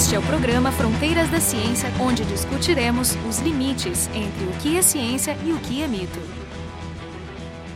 Este é o programa Fronteiras da Ciência, onde discutiremos os limites entre o que é ciência e o que é mito.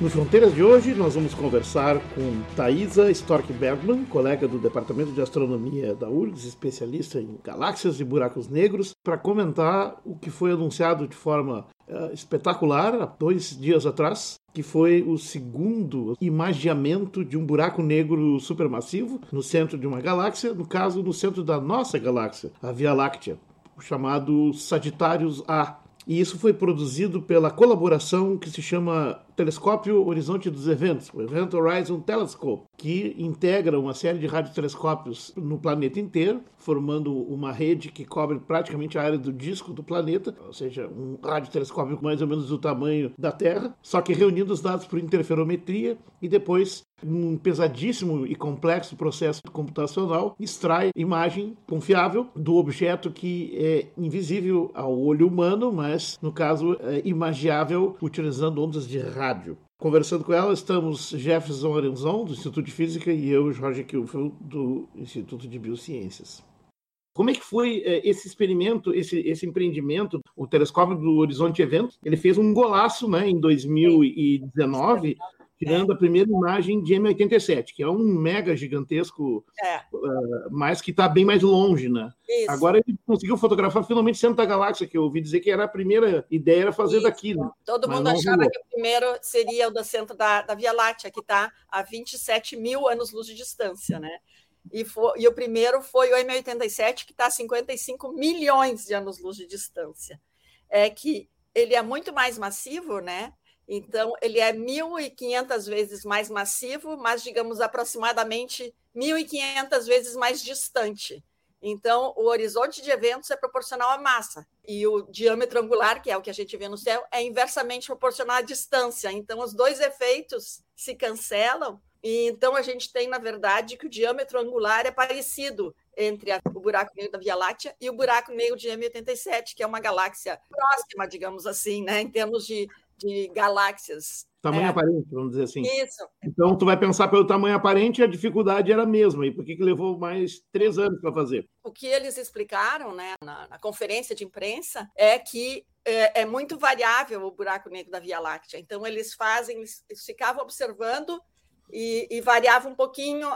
No Fronteiras de hoje, nós vamos conversar com Thaisa Stork Bergman, colega do Departamento de Astronomia da URGS, especialista em galáxias e buracos negros, para comentar o que foi anunciado de forma espetacular há dois dias atrás, que foi o segundo imagiamento de um buraco negro supermassivo no centro de uma galáxia, no caso, no centro da nossa galáxia, a Via Láctea, chamado Sagitários A. E isso foi produzido pela colaboração que se chama Telescópio Horizonte dos Eventos, o Event Horizon Telescope, que integra uma série de radiotelescópios no planeta inteiro, formando uma rede que cobre praticamente a área do disco do planeta, ou seja, um radiotelescópio mais ou menos do tamanho da Terra, só que reunindo os dados por interferometria e depois um pesadíssimo e complexo processo computacional extrai imagem confiável do objeto que é invisível ao olho humano, mas no caso é imagiável utilizando ondas de rádio rádio. Conversando com ela estamos Jefferson Arenzon, do Instituto de Física, e eu, Jorge Kilfeld, do Instituto de Biociências. Como é que foi é, esse experimento, esse, esse empreendimento, o telescópio do Horizonte Evento? Ele fez um golaço né, em 2019, tirando a primeira imagem de M87, que é um mega gigantesco, é. uh, mas que está bem mais longe, né? Isso. Agora ele conseguiu fotografar finalmente o centro da galáxia, que eu ouvi dizer que era a primeira ideia era fazer Isso. daqui. Né? Todo mas mundo achava rolou. que o primeiro seria o do centro da, da Via Láctea, que está a 27 mil anos-luz de distância, né? E, foi, e, o primeiro foi o M87, que está a 55 milhões de anos-luz de distância. É que ele é muito mais massivo, né? Então, ele é 1.500 vezes mais massivo, mas, digamos, aproximadamente 1.500 vezes mais distante. Então, o horizonte de eventos é proporcional à massa, e o diâmetro angular, que é o que a gente vê no céu, é inversamente proporcional à distância. Então, os dois efeitos se cancelam, e então a gente tem, na verdade, que o diâmetro angular é parecido entre a, o buraco negro da Via Láctea e o buraco negro de M87, que é uma galáxia próxima, digamos assim, né, em termos de de galáxias. Tamanho é. aparente, vamos dizer assim. Isso. Então, tu vai pensar pelo tamanho aparente, a dificuldade era a mesma. E por que, que levou mais três anos para fazer? O que eles explicaram né, na, na conferência de imprensa é que é, é, muito variável o buraco negro da Via Láctea. Então, eles fazem, eles ficavam observando e, e variava um pouquinho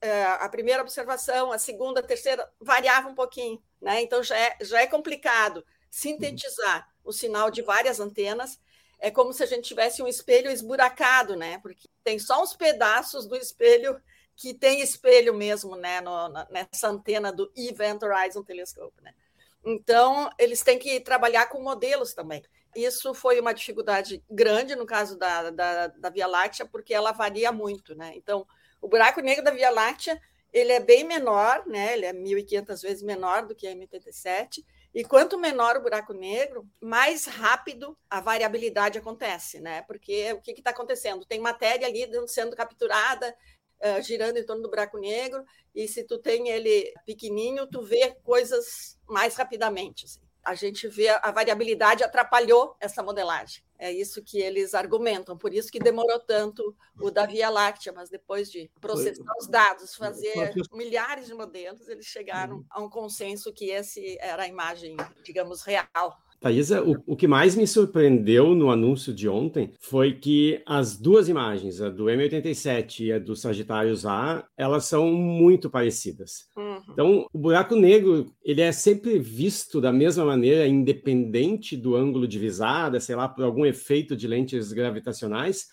é, a primeira observação, a segunda, a terceira, variava um pouquinho. Né? Então, já é, já é complicado sintetizar o sinal de várias antenas é como se a gente tivesse um espelho esburacado, né? Porque tem só uns pedaços do espelho que tem espelho mesmo, né? No, nessa antena do Event Horizon Telescope, né? Então, eles têm que trabalhar com modelos também. Isso foi uma dificuldade grande no caso da, da, da Via Láctea, porque ela varia muito, né? Então, o buraco negro da Via Láctea, ele é bem menor, né? Ele é 1.500 vezes menor do que a M87, e quanto menor o buraco negro, mais rápido a variabilidade acontece, né? Porque o que está acontecendo? Tem matéria ali sendo capturada, uh, girando em torno do buraco negro, e se tu tem ele pequenininho, tu vê coisas mais rapidamente. Assim a gente vê a variabilidade atrapalhou essa modelagem. É isso que eles argumentam, por isso que demorou tanto o da Via Láctea, mas depois de processar os dados, fazer milhares de modelos, eles chegaram uhum. a um consenso que esse era a imagem, digamos, real Thaisa, o, o, que mais me surpreendeu no anúncio de ontem foi que as duas imagens, a do M87 e a do Sagitários A, elas são muito parecidas. Uhum. Então, o buraco negro, ele é sempre visto da mesma maneira, independente do ângulo de visada, sei lá, por algum efeito de lentes gravitacionais,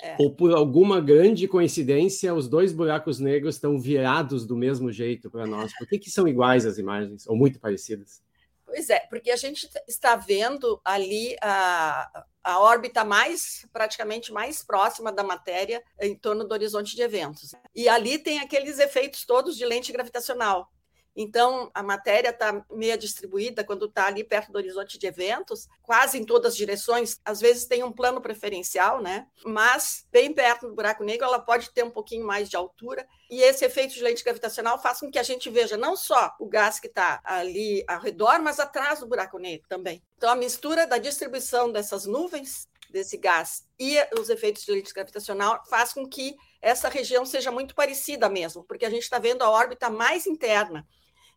é. ou por alguma grande coincidência, os dois buracos negros estão virados do mesmo jeito para nós. Por que, que são iguais as imagens, ou muito parecidas? Pois é, porque a gente está vendo ali a, a órbita mais, praticamente mais próxima da matéria em torno do horizonte de eventos. E ali tem aqueles efeitos todos de lente gravitacional. Então, a matéria está meia distribuída quando está ali perto do horizonte de eventos, quase em todas as direções. Às vezes tem um plano preferencial, né? Mas bem perto do buraco negro, ela pode ter um pouquinho mais de altura. E esse efeito de lente gravitacional faz com que a gente veja não só o gás que está ali ao redor, mas atrás do buraco negro também. Então, a mistura da distribuição dessas nuvens desse gás e os efeitos de lente gravitacional faz com que essa região seja muito parecida mesmo, porque a gente está vendo a órbita mais interna.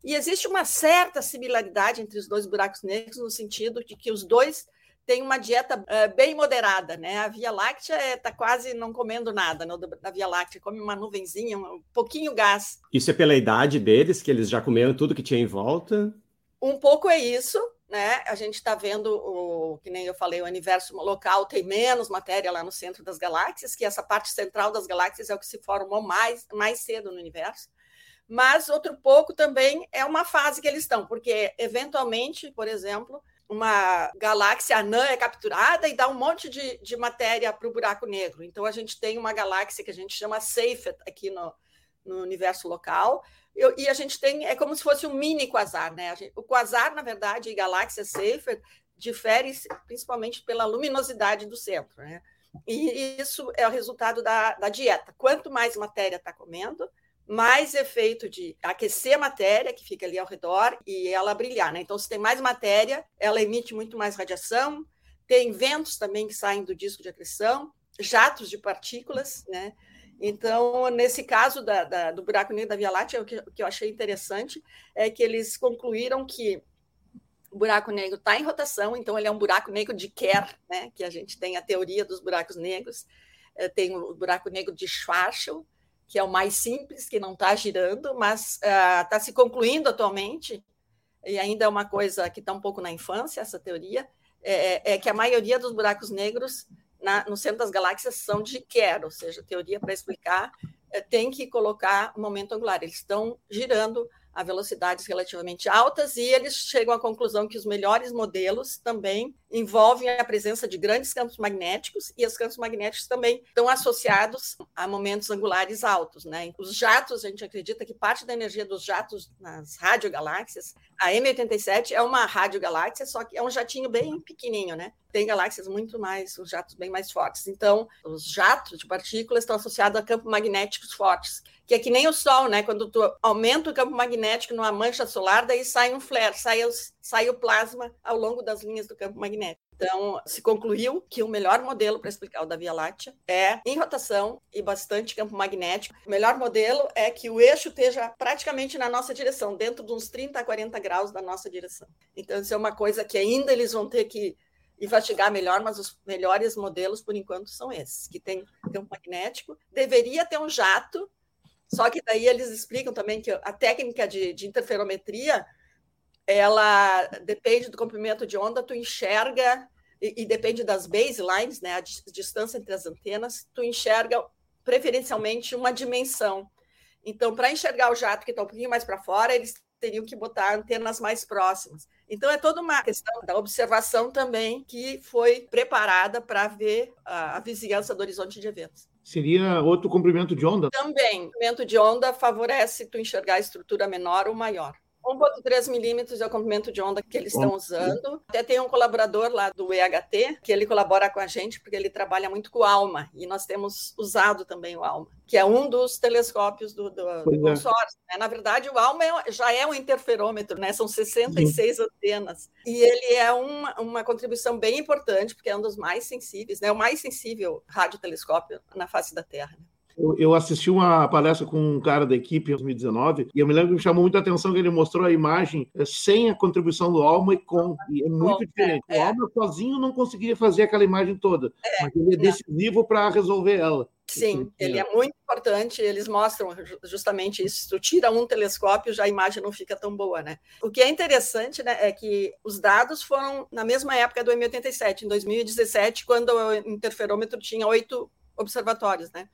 E existe uma certa similaridade entre os dois buracos negros, no sentido de que os dois têm uma dieta uh, bem moderada. Né? A Via Láctea está é, quase não comendo nada no, da Via Láctea, come uma nuvenzinha, um pouquinho gás. Isso é pela idade deles, que eles já comeram tudo que tinha em volta? Um pouco é isso, né? A gente está vendo o que nem eu falei, o universo local tem menos matéria lá no centro das galáxias, que essa parte central das galáxias é o que se formou mais, mais cedo no universo. Mas outro pouco também é uma fase que eles estão, porque eventualmente, por exemplo, uma galáxia anã é capturada e dá um monte de, de matéria para o buraco negro. Então a gente tem uma galáxia que a gente chama Seyfert aqui no, no universo local, eu, e a gente tem, é como se fosse um mini quasar, né? Gente, o quasar, na verdade, e galáxia Seyfert difere principalmente pela luminosidade do centro, né? E isso é o resultado da, da dieta. Quanto mais matéria está comendo, mais efeito de aquecer a matéria que fica ali ao redor e ela brilhar, né? Então, se tem mais matéria, ela emite muito mais radiação. Tem ventos também que saem do disco de acreção, jatos de partículas, né? Então, nesse caso da, da, do buraco negro da Via Láctea, o que, o que eu achei interessante é que eles concluíram que o buraco negro está em rotação, então ele é um buraco negro de Kerr, né? que a gente tem a teoria dos buracos negros, é, tem o buraco negro de Schwarzschild, que é o mais simples, que não está girando, mas está uh, se concluindo atualmente, e ainda é uma coisa que está um pouco na infância, essa teoria, é, é, é que a maioria dos buracos negros na, no centro das galáxias são de Kerr, ou seja, teoria para explicar, é, tem que colocar o momento angular. Eles estão girando a velocidades relativamente altas e eles chegam à conclusão que os melhores modelos também envolvem a presença de grandes campos magnéticos e os campos magnéticos também estão associados a momentos angulares altos, né? Os jatos, a gente acredita que parte da energia dos jatos nas radiogaláxias, a M87 é uma radiogaláxia, só que é um jatinho bem pequenininho, né? Tem galáxias muito mais, os jatos bem mais fortes. Então, os jatos de partículas estão associados a campos magnéticos fortes, que é que nem o Sol, né? Quando tu aumenta o campo magnético numa mancha solar, daí sai um flare, sai, os, sai o plasma ao longo das linhas do campo magnético. Então, se concluiu que o melhor modelo para explicar o da Via Láctea é em rotação e bastante campo magnético. O melhor modelo é que o eixo esteja praticamente na nossa direção, dentro de uns 30 a 40 graus da nossa direção. Então, isso é uma coisa que ainda eles vão ter que investigar melhor, mas os melhores modelos, por enquanto, são esses, que tem campo magnético. Deveria ter um jato só que daí eles explicam também que a técnica de, de interferometria ela depende do comprimento de onda, tu enxerga, e, e, depende das baselines, né, a distância entre as antenas, tu enxerga preferencialmente uma dimensão. Então, para enxergar o jato que está um pouquinho mais para fora, eles teriam que botar antenas mais próximas. Então, é toda uma questão da observação também que foi preparada para ver a, a vizinhança do horizonte de eventos. Seria outro comprimento de onda? Também. O comprimento de onda favorece tu enxergar a estrutura menor ou maior. 1,3 milímetros é o comprimento de onda que eles estão usando. Até tem um colaborador lá do EHT, que ele colabora com a gente, porque ele trabalha muito com o ALMA, e nós temos usado também o ALMA, que é um dos telescópios do, do, do é. consórcio. Né? Na verdade, o ALMA é, já é um interferômetro, né? são 66 Sim. antenas, e ele é uma, uma contribuição bem importante, porque é um dos mais sensíveis, né? o mais sensível radiotelescópio na face da Terra. Né? Eu, eu, assisti uma palestra com um cara da equipe em 2019 e eu me lembro que me chamou muita atenção que ele mostrou a imagem eh, sem a contribuição do Alma e com. E é muito diferente. É, o Alma sozinho não conseguiria fazer aquela imagem toda, é, mas ele é decisivo para resolver ela. Sim, ele é muito importante. Eles mostram justamente isso. Se tu tira um telescópio, já a imagem não fica tão boa, né? O que é interessante, né, é que os dados foram na mesma época do M87, em 2017, quando o interferômetro tinha oito observatórios, né?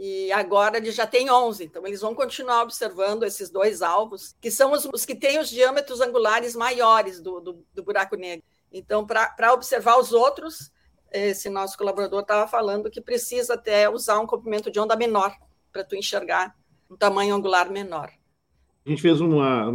E agora ele já tem 11. Então, eles vão continuar observando esses dois alvos, que são os, os que têm os diâmetros angulares maiores do, do, do buraco negro. Então, para observar os outros, esse nosso colaborador estava falando que precisa até usar um comprimento de onda menor para tu enxergar um tamanho angular menor. A gente fez uma,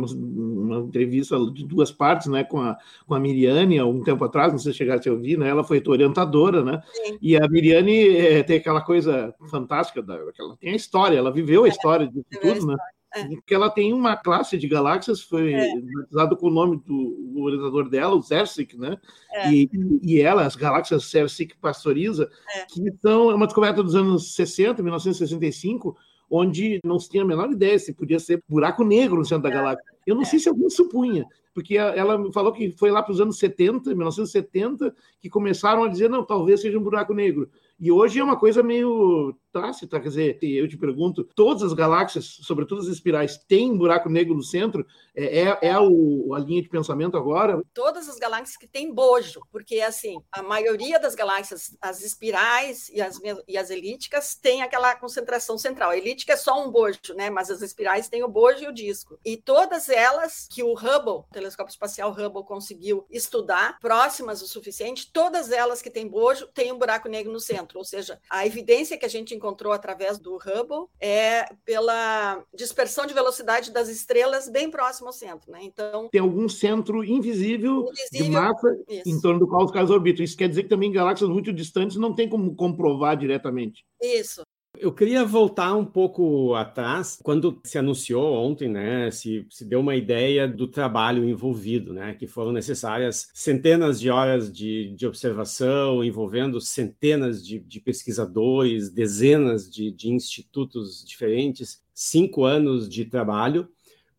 uma entrevista de duas partes, né, com a, com a Miriane, há um tempo atrás, não sei se chegasse a ouvir, né, ela foi orientadora, né, Sim. e a Miriane é, tem aquela coisa fantástica, da, ela tem a história, ela viveu a é, história de tudo, né, é. porque ela tem uma classe de galáxias, foi é. batizado com o nome do, do orientador dela, o Zersic, né? É. E, e ela, as galáxias Zersic pastoriza, é. que são uma descoberta dos anos 60, 1965, onde não se tinha a menor ideia se podia ser buraco negro no centro da é. galáxia. Eu não é. sei se alguém supunha, porque ela falou que foi lá para os anos 70, 1970, que começaram a dizer, não, talvez seja um buraco negro. E hoje é uma coisa meio tácita, quer dizer, eu te pergunto, todas as galáxias, sobretudo as espirais, têm buraco negro no centro? É, é, é o, a linha de pensamento agora? Todas as galáxias que têm bojo, porque assim, a maioria das galáxias, as espirais e as, e as elípticas, tem aquela concentração central. A elíptica é só um bojo, né? Mas as espirais têm o bojo e o disco. E todas elas que o Hubble, o telescópio espacial Hubble, conseguiu estudar, próximas o suficiente, todas elas que têm bojo têm um buraco negro no centro, ou seja, a evidência que a gente encontrou através do Hubble é pela dispersão de velocidade das estrelas bem próximo ao centro, né? Então tem algum centro invisível, invisível de massa isso. em torno do qual os caras orbitam. Isso quer dizer que também galáxias muito distantes não tem como comprovar diretamente. Isso. Eu queria voltar um pouco atrás, quando se anunciou ontem, né, se, se deu uma ideia do trabalho envolvido, né, que foram necessárias centenas de horas de, de observação, envolvendo centenas de, de pesquisadores, dezenas de, de institutos diferentes, cinco anos de trabalho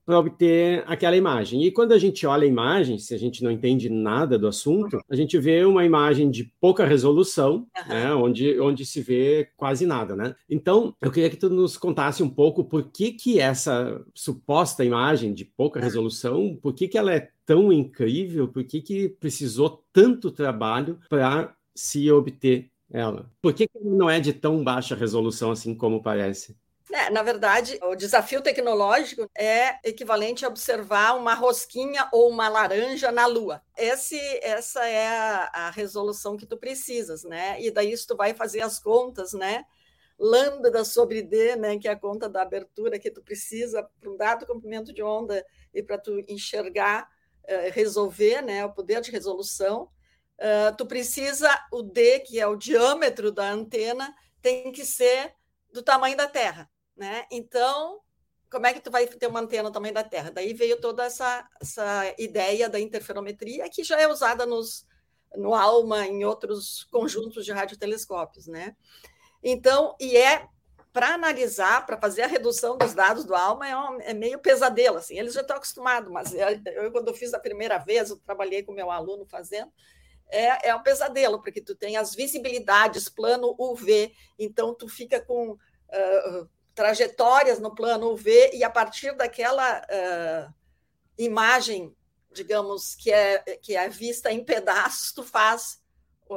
para obter aquela imagem. E quando a gente olha a imagem, se a gente não entende nada do assunto, a gente vê uma imagem de pouca resolução, uhum. né, onde, onde se vê quase nada, né? Então, eu queria que tu nos contasse um pouco por que que essa suposta imagem de pouca resolução, por que que ela é tão incrível, por que que precisou tanto trabalho para se obter ela? Por que, que não é de tão baixa resolução assim como parece? É, na verdade, o desafio tecnológico é equivalente a observar uma rosquinha ou uma laranja na Lua. Esse, essa é a, a resolução que tu precisas, né? E daí tu vai fazer as contas, né? lambda sobre D, né, que é a conta da abertura que tu precisa para um dado comprimento de onda e para tu enxergar, uh, resolver, né, o poder de resolução, uh, tu precisa o D, que é o diâmetro da antena, tem que ser do tamanho da Terra né? Então, como é que tu vai ter uma antena tamanho da Terra? Daí veio toda essa, essa ideia da interferometria, que já é usada nos, no ALMA, em outros conjuntos de radiotelescópios, né? Então, e é para analisar, para fazer a redução dos dados do ALMA, é, um, é meio pesadelo, assim, eles já estão acostumados, mas eu, quando eu fiz a primeira vez, eu trabalhei com meu aluno fazendo, é, é um pesadelo, porque tu tem as visibilidades, plano UV, então tu fica com uh, trajetórias no plano UV e a partir daquela uh, imagem, digamos, que é, que é vista em pedaços, tu faz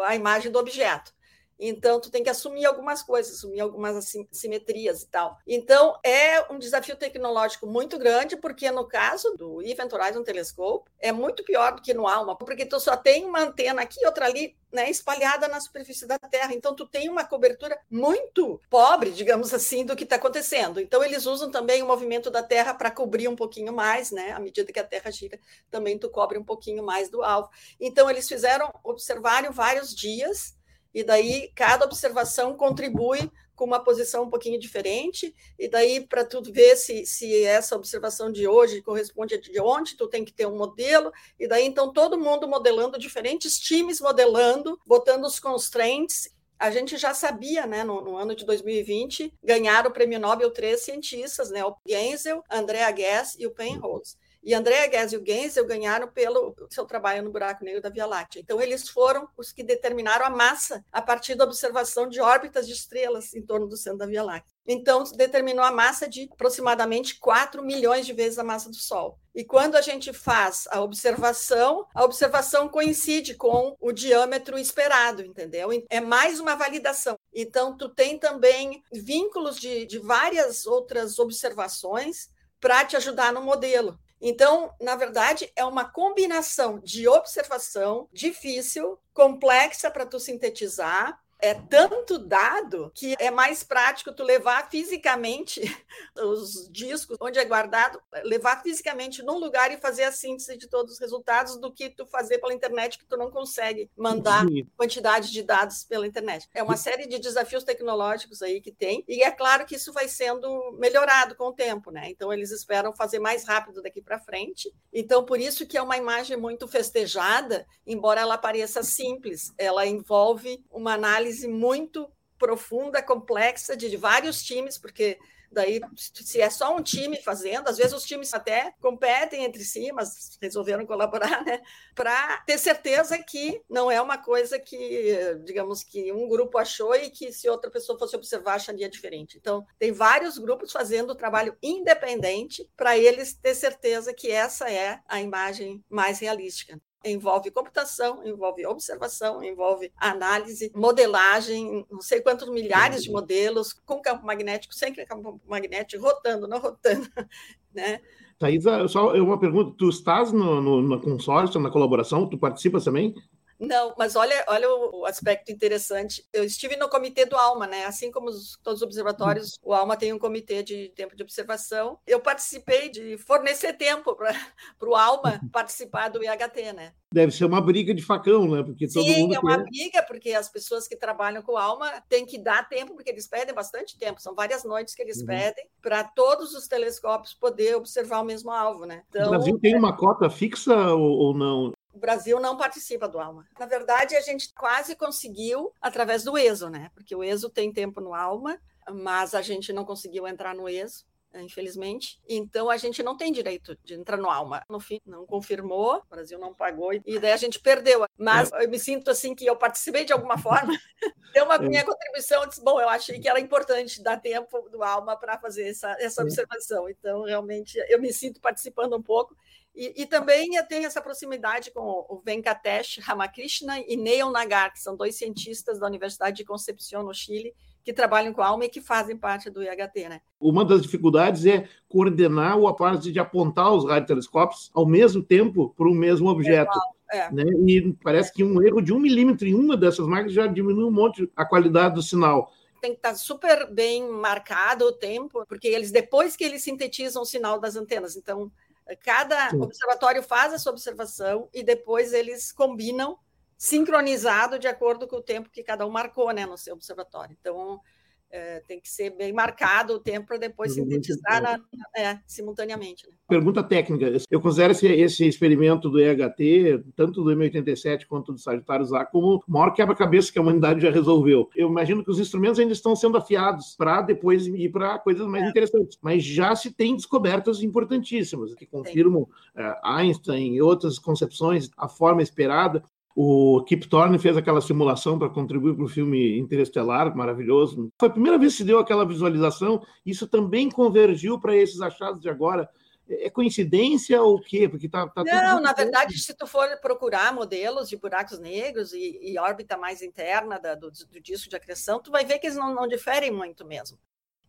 a imagem do objeto. Então, tu tem que assumir algumas coisas, assumir algumas simetrias e tal. Então, é um desafio tecnológico muito grande, porque no caso do Event Horizon Telescope, é muito pior do que no ALMA, porque tu só tem uma antena aqui, outra ali, né, espalhada na superfície da Terra. Então, tu tem uma cobertura muito pobre, digamos assim, do que está acontecendo. Então, eles usam também o movimento da Terra para cobrir um pouquinho mais, né? À medida que a Terra gira, também tu cobre um pouquinho mais do alvo. Então, eles fizeram, observaram vários dias e daí cada observação contribui com uma posição um pouquinho diferente, e daí para tu ver se, se essa observação de hoje corresponde a de ontem, tu tem que ter um modelo, e daí então todo mundo modelando, diferentes times modelando, botando os constraints, a gente já sabia, né, no, no, ano de 2020, ganhar o prêmio Nobel três cientistas, né, o Genzel, Andrea Guess e o Penrose. E Andrea Ghez e o Genzel ganharam pelo seu trabalho no buraco negro da Via Láctea. Então, eles foram os que determinaram a massa a partir da observação de órbitas de estrelas em torno do centro da Via Láctea. Então, determinou a massa de aproximadamente 4 milhões de vezes a massa do Sol. E quando a gente faz a observação, a observação coincide com o diâmetro esperado, entendeu? É mais uma validação. Então, tu tem também vínculos de, de várias outras observações para te ajudar no modelo. Então, na verdade, é uma combinação de observação difícil, complexa para tu sintetizar, é tanto dado que é mais prático tu levar fisicamente os discos onde é guardado, levar fisicamente num lugar e fazer a síntese de todos os resultados do que tu fazer pela internet que tu não consegue mandar Sim. quantidade de dados pela internet. É uma série de desafios tecnológicos aí que tem e é claro que isso vai sendo melhorado com o tempo, né? Então eles esperam fazer mais rápido daqui para frente. Então por isso que é uma imagem muito festejada, embora ela pareça simples, ela envolve uma análise análise muito profunda, complexa, de vários times, porque Daí, se é só um time fazendo, às vezes os times até competem entre si, mas resolveram colaborar, né? Para ter certeza que não é uma coisa que, digamos, que um grupo achou e que se outra pessoa fosse observar acharia diferente. Então, tem vários grupos fazendo trabalho independente para eles ter certeza que essa é a imagem mais realística envolve computação, envolve observação, envolve análise, modelagem, não sei quantos milhares de modelos, com campo magnético, sem campo magnético, rotando, não rotando, né? Thaisa, só uma pergunta, tu estás no, no, no consórcio, na colaboração, tu participas também? Não, mas olha, olha o aspecto interessante. Eu estive no comitê do ALMA, né? Assim como os, todos os observatórios, o ALMA tem um comitê de tempo de observação. Eu participei de fornecer tempo para o ALMA participar do IHT, né? Deve ser uma briga de facão, né? Porque todo Sim, mundo é uma quer... briga, porque as pessoas que trabalham com ALMA têm que dar tempo, porque eles pedem bastante tempo. São várias noites que eles uhum. pedem para todos os telescópios poder observar o mesmo alvo, né? Então, o Brasil tem é uma cota fixa ou, ou não? O Brasil não participa do ALMA. Na verdade, a gente quase conseguiu através do ESO, né? Porque o ESO tem tempo no ALMA, mas a gente não conseguiu entrar no ESO infelizmente. Então a gente não tem direito de entrar no Alma. No fim, não confirmou, o Brasil não pagou e daí a gente perdeu. Mas é. eu me sinto assim que eu participei de alguma forma, deu uma minha contribuição. Disse, bom, eu achei que era importante dar tempo do Alma para fazer essa, essa observação. Então realmente eu me sinto participando um pouco. E, e, também tenho essa proximidade com o Venkatesh Ramakrishna e Neil Nagar, que são dois cientistas da Universidade de Concepción, no Chile, que trabalham com a alma e que fazem parte do IHT. Né? Uma das dificuldades é coordenar o parte de apontar os radiotelescópios ao mesmo tempo para o mesmo objeto. É. Né? E parece que um erro de um milímetro em uma dessas máquinas já diminui um monte a qualidade do sinal tem que estar super bem marcado o tempo, porque eles depois que eles sintetizam o sinal das antenas, então Cada Sim. observatório faz essa observação e depois eles combinam sincronizado de acordo com o tempo que cada um marcou né, no seu observatório. Então, é, tem que ser bem marcado o tempo para depois sintetizar na, é, simultaneamente. Né? Pergunta técnica. Eu considero esse, esse, experimento do EHT, tanto do M87 quanto do Sagitários A, como o maior quebra-cabeça que a humanidade já resolveu. Eu imagino que os instrumentos ainda estão sendo afiados para depois ir para coisas mais é. interessantes. Mas já se tem descobertas importantíssimas que confirmam é, Einstein e outras concepções, a forma esperada. O Kip Thorne fez aquela simulação para contribuir para o filme Interestelar, maravilhoso. Foi a primeira vez que se deu aquela visualização, isso também convergiu para esses achados de agora. É coincidência ou o quê? Porque tá, tá Não, na verdade, se tu for procurar modelos de buracos negros e, e órbita mais interna da, do, do, disco de acreção, tu vai ver que eles não, não diferem muito mesmo.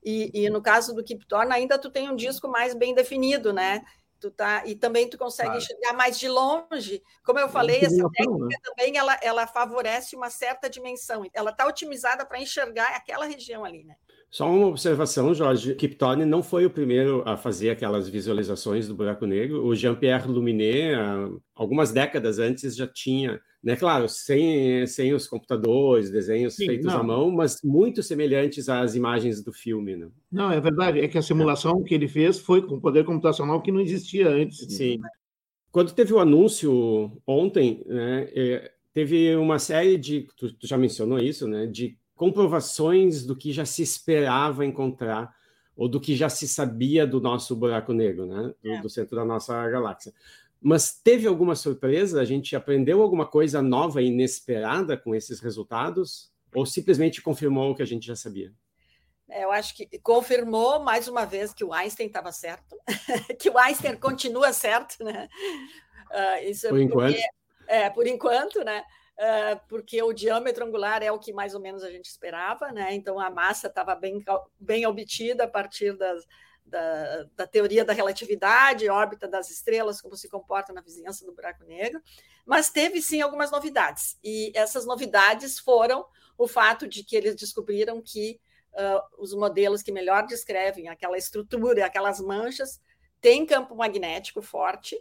E, e, no caso do Kip Thorne, ainda tu tem um disco mais bem definido, né? Tu tá, e também tu consegue claro. enxergar mais de longe. Como eu falei, essa técnica né? também ela, ela favorece uma certa dimensão. Ela está otimizada para enxergar aquela região ali, né? Só uma observação, Jorge. Kiptone não foi o primeiro a fazer aquelas visualizações do buraco negro. O Jean-Pierre Luminet, algumas décadas antes, já tinha, né? Claro, sem, sem os computadores, desenhos Sim, feitos não. à mão, mas muito semelhantes às imagens do filme, né? Não, é verdade. É que a simulação que ele fez foi com poder computacional que não existia antes. Sim. Quando teve o anúncio ontem, né, é, teve uma série de, tu, tu já mencionou isso, né, de comprovações do que já se esperava encontrar ou do que já se sabia do nosso buraco negro, né? Do, é. do, centro da nossa galáxia. Mas teve alguma surpresa? A gente aprendeu alguma coisa nova e inesperada com esses resultados? Ou simplesmente confirmou o que a gente já sabia? É, eu acho que confirmou mais uma vez que o Einstein estava certo, que o Einstein continua certo, né? Uh, isso é por enquanto. é, por enquanto, né? Uh, porque o diâmetro angular é o que mais ou menos a gente esperava, né? Então a massa estava bem, bem obtida a partir das, da, da, teoria da relatividade, órbita das estrelas, como se comporta na vizinhança do buraco negro, mas teve sim algumas novidades, e essas novidades foram o fato de que eles descobriram que uh, os modelos que melhor descrevem aquela estrutura, aquelas manchas, têm campo magnético forte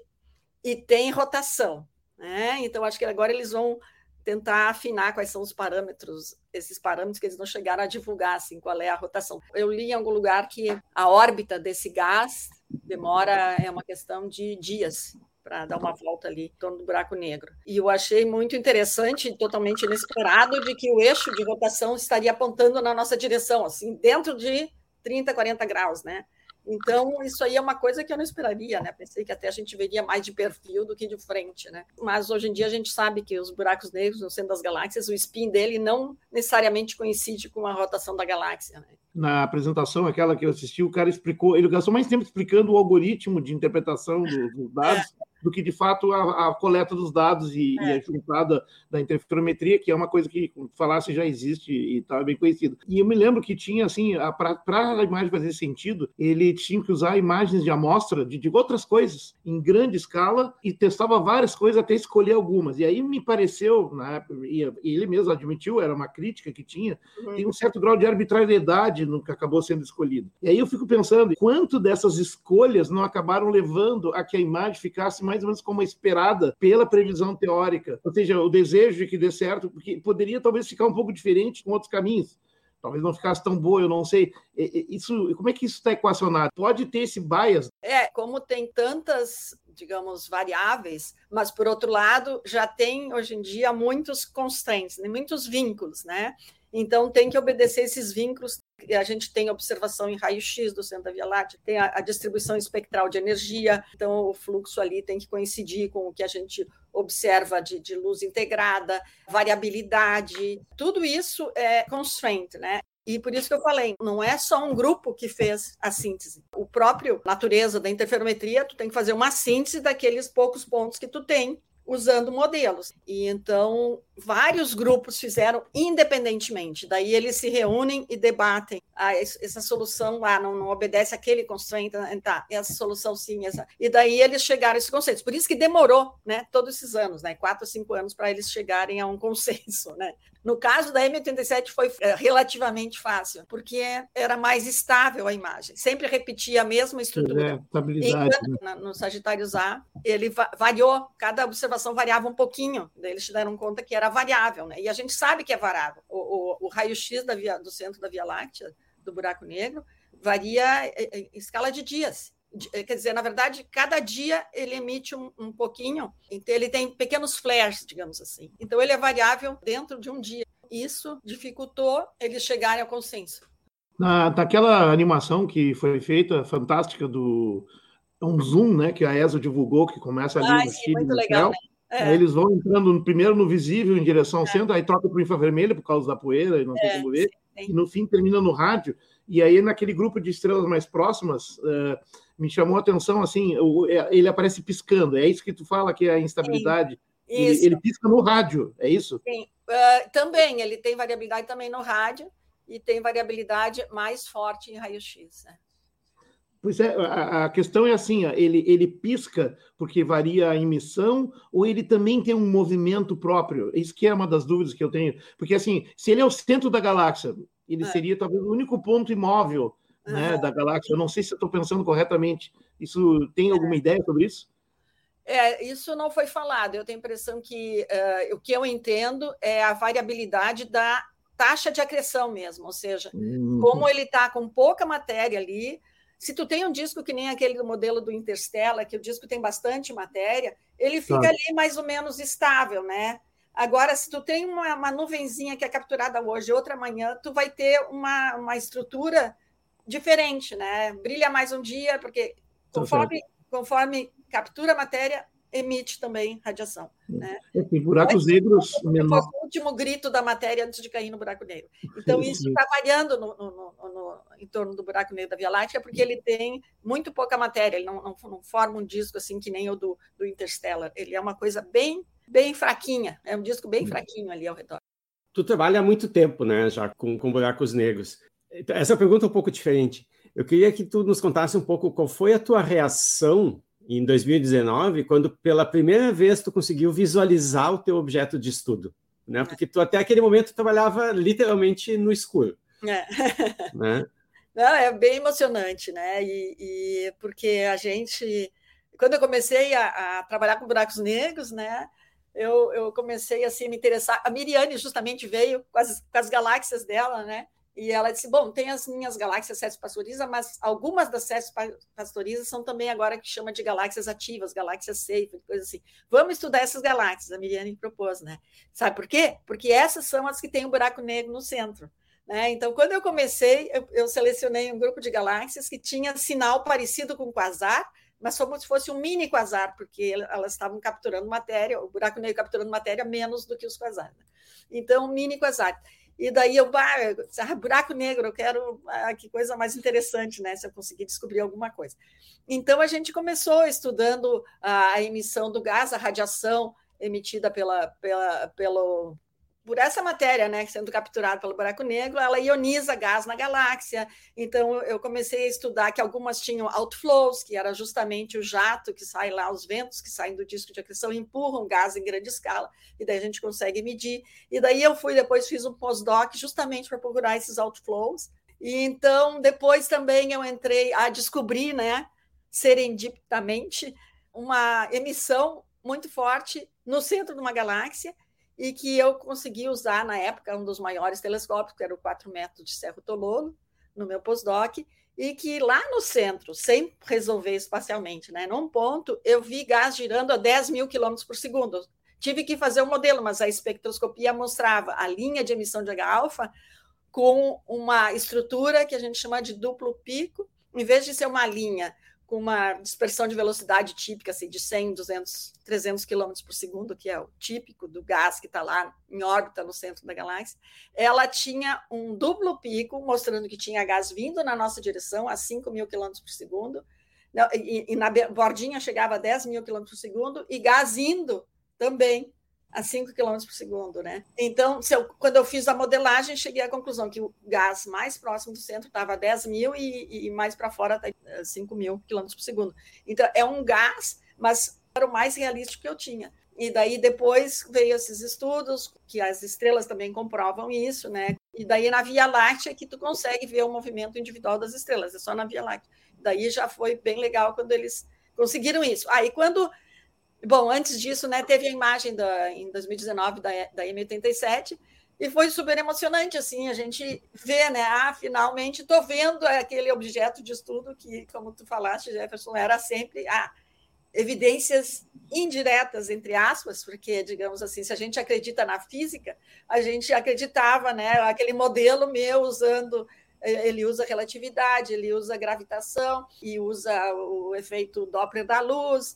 e tem rotação. Né? Então, acho que agora eles vão tentar afinar quais são os parâmetros, esses parâmetros que eles não chegaram a divulgar, assim, qual é a rotação. Eu li em algum lugar que a órbita desse gás demora, é uma questão de dias para dar uma volta ali em torno do buraco negro. E eu achei muito interessante, totalmente inesperado, de que o eixo de rotação estaria apontando na nossa direção, assim, dentro de 30, 40 graus, né? Então, isso aí é uma coisa que eu não esperaria, né? Pensei que até a gente veria mais de perfil do que de frente, né? Mas hoje em dia a gente sabe que os buracos negros no centro das galáxias, o spin dele não necessariamente coincide com a rotação da galáxia, né? Na apresentação, aquela que eu assisti, o cara explicou, ele gastou mais tempo explicando o algoritmo de interpretação dos dados. É do que de fato a, a coleta dos dados e, é. e, a juntada da interferometria, que é uma coisa que, falasse, já existe e está bem conhecido. E eu me lembro que tinha, assim, para a imagem fazer sentido, ele tinha que usar imagens de amostra de, de outras coisas em grande escala e testava várias coisas até escolher algumas. E aí me pareceu, e ele mesmo admitiu, era uma crítica que tinha, uhum. tem um certo grau de arbitrariedade no que acabou sendo escolhido. E aí eu fico pensando, quanto dessas escolhas não acabaram levando a que a imagem ficasse mais ou menos como esperada pela previsão teórica. Ou seja, o desejo de que dê certo, porque poderia talvez ficar um pouco diferente com outros caminhos. Talvez não ficasse tão boa, eu não sei. Isso, como é que isso está equacionado? Pode ter esse bias? É, como tem tantas, digamos, variáveis, mas por outro lado, já tem hoje em dia muitos constraints, né? muitos vínculos, né? Então tem que obedecer esses vínculos a gente tem observação em raio-x do centro da Via Láctea, tem a, a, distribuição espectral de energia, então o fluxo ali tem que coincidir com o que a gente observa de, de luz integrada, variabilidade, tudo isso é constraint, né? E por isso que eu falei, não é só um grupo que fez a síntese. O próprio natureza da interferometria, tu tem que fazer uma síntese daqueles poucos pontos que tu tem usando modelos. E então vários grupos fizeram independentemente. Daí eles se reúnem e debatem. Ah, essa solução lá não, não obedece aquele constraint, né? tá? Essa solução sim, essa. E daí eles chegaram a esse consenso. Por isso que demorou, né? Todos esses anos, né? Quatro ou cinco anos para eles chegarem a um consenso, né? No caso da M87 foi é, relativamente fácil, porque era mais estável a imagem. Sempre repetia a mesma estrutura. É, estabilidade. Enquanto, né? no Sagitários A, ele variou, cada observação variava um pouquinho. Eles se deram conta que era variável, né? E a gente sabe que é variável. O, o, o raio-x do centro da Via Láctea, do buraco negro, varia em escala de dias. Eh, quer dizer, na verdade, cada dia ele emite um, um, pouquinho, então ele tem pequenos flares, digamos assim. Então ele é variável dentro de um dia. Isso dificultou eles chegarem ao consenso. Na, naquela animação que foi feita, fantástica, do um zoom, né, que a ESA divulgou, que começa ali ah, no sim, Chile, muito legal, né? É. Eles vão entrando primeiro no visível em direção ao é. centro, aí troca para o infravermelho por causa da poeira e não tem é, como ver. Sim, sim. E no fim termina no rádio. E aí, naquele grupo de estrelas mais próximas, uh, me chamou a atenção assim: o, é, ele aparece piscando. É isso que tu fala que é a instabilidade. Ele, ele, pisca no rádio, é isso? Uh, também, ele tem variabilidade também no rádio e tem variabilidade mais forte em raio-x. Né? Pois é, a, a, questão é assim: ele, ele pisca porque varia a emissão, ou ele também tem um movimento próprio? Isso que é uma das dúvidas que eu tenho. Porque, assim, se ele é o centro da galáxia, ele é. seria talvez o único ponto imóvel uhum. né, da galáxia. Eu não sei se estou pensando corretamente. Isso tem alguma é. ideia sobre isso? É, isso não foi falado. Eu tenho a impressão que uh, o que eu entendo é a variabilidade da taxa de acreção mesmo, ou seja, uhum. como ele está com pouca matéria ali. Se tu tem um disco que nem aquele do modelo do Interstellar, que o disco tem bastante matéria, ele fica tá. ali mais ou menos estável, né? Agora, se tu tem uma, uma nuvenzinha que é capturada hoje, outra amanhã, tu vai ter uma, uma estrutura diferente, né? Brilha mais um dia, porque tá conforme, conforme captura a matéria, emite também radiação. Né? É, tem buracos negros menor. o último grito da matéria antes de cair no buraco negro. Então, isso está variando no, no, no, no, em torno do buraco negro da Via Láctea, porque ele tem muito pouca matéria, ele não, não, não forma um disco assim que nem o do, do Interstellar. Ele é uma coisa bem bem fraquinha, é um disco bem fraquinho ali ao redor. Tu trabalha há muito tempo, né, já com, com buracos negros. Essa pergunta é um pouco diferente. Eu queria que tu nos contasse um pouco qual foi a tua reação em 2019, quando pela primeira vez tu conseguiu visualizar o teu objeto de estudo, né? Porque tu até aquele momento trabalhava literalmente no escuro. É. Né? Não, é bem emocionante, né? E, e, porque a gente, quando eu comecei a, a trabalhar com buracos negros, né? eu, eu comecei assim, a me interessar. A Miriane justamente veio com as, com as galáxias dela, né? E ela disse: Bom, tem as minhas galáxias Césio Pastoriza, mas algumas das Césio Pastoriza são também agora que chama de galáxias ativas, galáxias safe, coisa assim. Vamos estudar essas galáxias, a Miriane propôs, né? Sabe por quê? Porque essas são as que têm um buraco negro no centro. Né? Então, quando eu comecei, eu, eu, selecionei um grupo de galáxias que tinha sinal parecido com quasar, mas como se fosse um mini quasar, porque elas estavam capturando matéria, o buraco negro capturando matéria menos do que os quasares. Né? Então, mini quasar. E daí eu, ah, buraco negro, eu quero, ah, que coisa mais interessante, né? Se eu conseguir descobrir alguma coisa. Então a gente começou estudando a, emissão do gás, a radiação emitida pela, pela, pelo, por essa matéria, né, sendo capturada pelo buraco negro, ela ioniza gás na galáxia. Então, eu comecei a estudar que algumas tinham outflows, que era justamente o jato que sai lá, os ventos que saem do disco de acreção empurram gás em grande escala, e daí a gente consegue medir. E daí eu fui, depois fiz um pós-doc justamente para procurar esses outflows. E então, depois também eu entrei a descobrir, né, serendipitamente, uma emissão muito forte no centro de uma galáxia, e que eu consegui usar na época um dos maiores telescópios, que era o 4 metros de Cerro Tololo, no meu postdoc, e que lá no centro, sem resolver espacialmente, né, num ponto, eu vi gás girando a 10 mil quilômetros por segundo. Tive que fazer um modelo, mas a espectroscopia mostrava a linha de emissão de H-alfa com uma estrutura que a gente chama de duplo pico, em vez de ser uma linha com uma dispersão de velocidade típica assim, de 100, 200, 300 km por segundo, que é o típico do gás que está lá em órbita no centro da galáxia, ela tinha um duplo pico, mostrando que tinha gás vindo na nossa direção a 5 mil km por segundo, e, e na bordinha chegava a 10 mil km por segundo, e gás indo também a 5 km por segundo, né? Então, eu, quando eu fiz a modelagem, cheguei à conclusão que o gás mais próximo do centro estava a 10 mil e, e mais para fora está 5 mil km por segundo. Então, é um gás, mas era o mais realístico que eu tinha. E daí depois veio esses estudos, que as estrelas também comprovam isso, né? E daí na Via Láctea que tu consegue ver o movimento individual das estrelas, é só na Via Láctea. Daí já foi bem legal quando eles conseguiram isso. Aí ah, quando Bom, antes disso, né, teve a imagem da, em 2019 da, da M87 e foi super emocionante, assim, a gente vê, né, ah, finalmente estou vendo aquele objeto de estudo que, como tu falaste, Jefferson, era sempre ah, evidências indiretas, entre aspas, porque, digamos assim, se a gente acredita na física, a gente acreditava, né, aquele modelo meu usando ele usa relatividade, ele usa gravitação e usa o efeito Doppler da luz,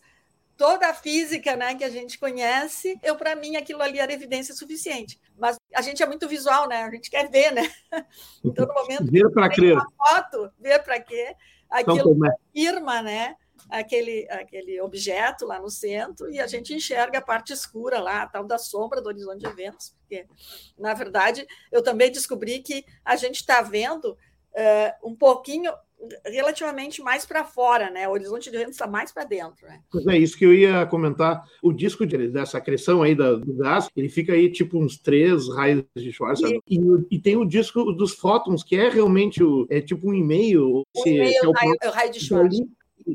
toda a física né, que a gente conhece, eu para mim aquilo ali era evidência suficiente. Mas a gente é muito visual, né? A gente quer ver, né? Então, no momento ver para crer. Uma foto, ver para quê? Aquilo afirma, né? Aquele, aquele objeto lá no centro e a gente enxerga a parte escura lá, a tal da sombra do horizonte de eventos. Porque, na verdade, eu também descobri que a gente está vendo uh, um pouquinho relativamente mais para fora, né? O horizonte de eventos está mais para dentro, né? Pois é, isso que eu ia comentar. O disco de, dessa acreção aí da, do gás, ele fica aí tipo uns três raios de Schwarz, e, e, e, tem o disco dos fótons, que é realmente o, é tipo um e-mail. Um e-mail é o, raio, o raio de Schwarz.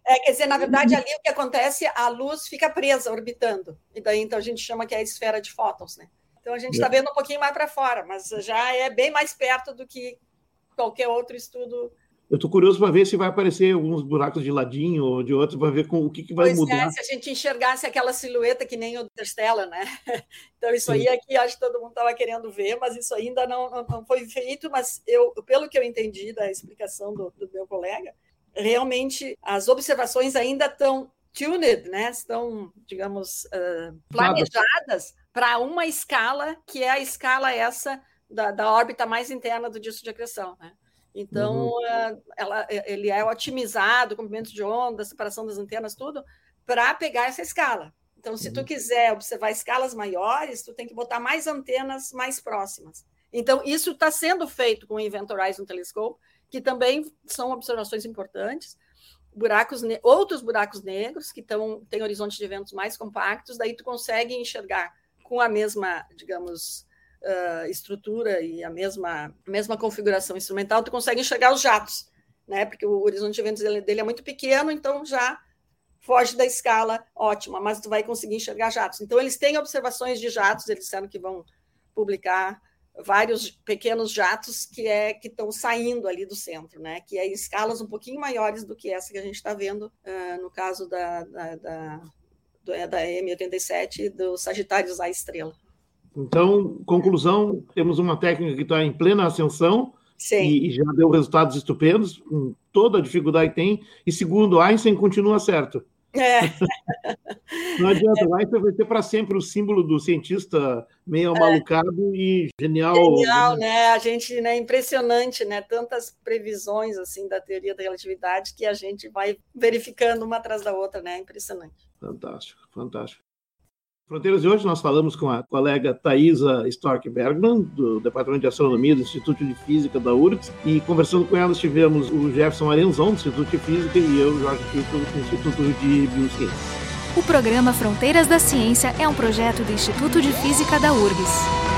É, quer dizer, na verdade, ali o que acontece, a luz fica presa, orbitando. E daí, então, a gente chama que é a esfera de fótons, né? Então, a gente está é. vendo um pouquinho mais para fora, mas já é bem mais perto do que qualquer outro estudo eu estou curioso para ver se vai aparecer alguns buracos de ladinho ou de outro, para ver com, o que, que vai pois é, mudar. É, se a gente enxergasse aquela silhueta que nem o Interstellar, né? Então, isso Sim. aí aqui acho que todo mundo estava querendo ver, mas isso ainda não, não, não, foi feito. Mas eu, pelo que eu entendi da explicação do, do meu colega, realmente as observações ainda estão tuned, né? Estão, digamos, uh, planejadas para uma escala que é a escala essa da, da órbita mais interna do disco de acreção, né? Então, uhum. Eh, ela, eh, ele é otimizado, comprimento de onda, separação das antenas, tudo, para pegar essa escala. Então, se uhum. tu quiser observar escalas maiores, tu tem que botar mais antenas mais próximas. Então, isso está sendo feito com o Event Horizon Telescope, que também são observações importantes. Buracos, outros buracos negros que tão, têm horizontes de eventos mais compactos, daí tu consegue enxergar com a mesma, digamos, uh, estrutura e a mesma, mesma configuração instrumental, tu consegue enxergar os jatos, né? Porque o horizonte de eventos dele, é muito pequeno, então já foge da escala ótima, mas tu vai conseguir enxergar jatos. Então, eles têm observações de jatos, eles disseram que vão publicar vários pequenos jatos que é que estão saindo ali do centro, né? Que é escalas um pouquinho maiores do que essa que a gente está vendo uh, no caso da, da, da, do, da M87 do Sagitários A Estrela. Então, conclusão, temos uma técnica que está em plena ascensão e, e, já deu resultados estupendos, com toda a dificuldade que tem. E segundo, Einstein continua certo. É. Não adianta, é. Einstein vai ser para sempre o símbolo do cientista meio é. malucado e genial. Genial, né? A gente, né, impressionante, né? Tantas previsões assim da teoria da relatividade que a gente vai verificando uma atrás da outra, né? Impressionante. Fantástico, fantástico. Fronteiras de hoje nós falamos com a colega Thaisa Stork Bergman, do Departamento de Astronomia do Instituto de Física da URGS, e conversando com ela tivemos o Jefferson Arenzon, do Instituto de Física, e eu, Jorge Pinto, do Instituto de Biociências. O programa Fronteiras da Ciência é um projeto do Instituto de Física da URGS.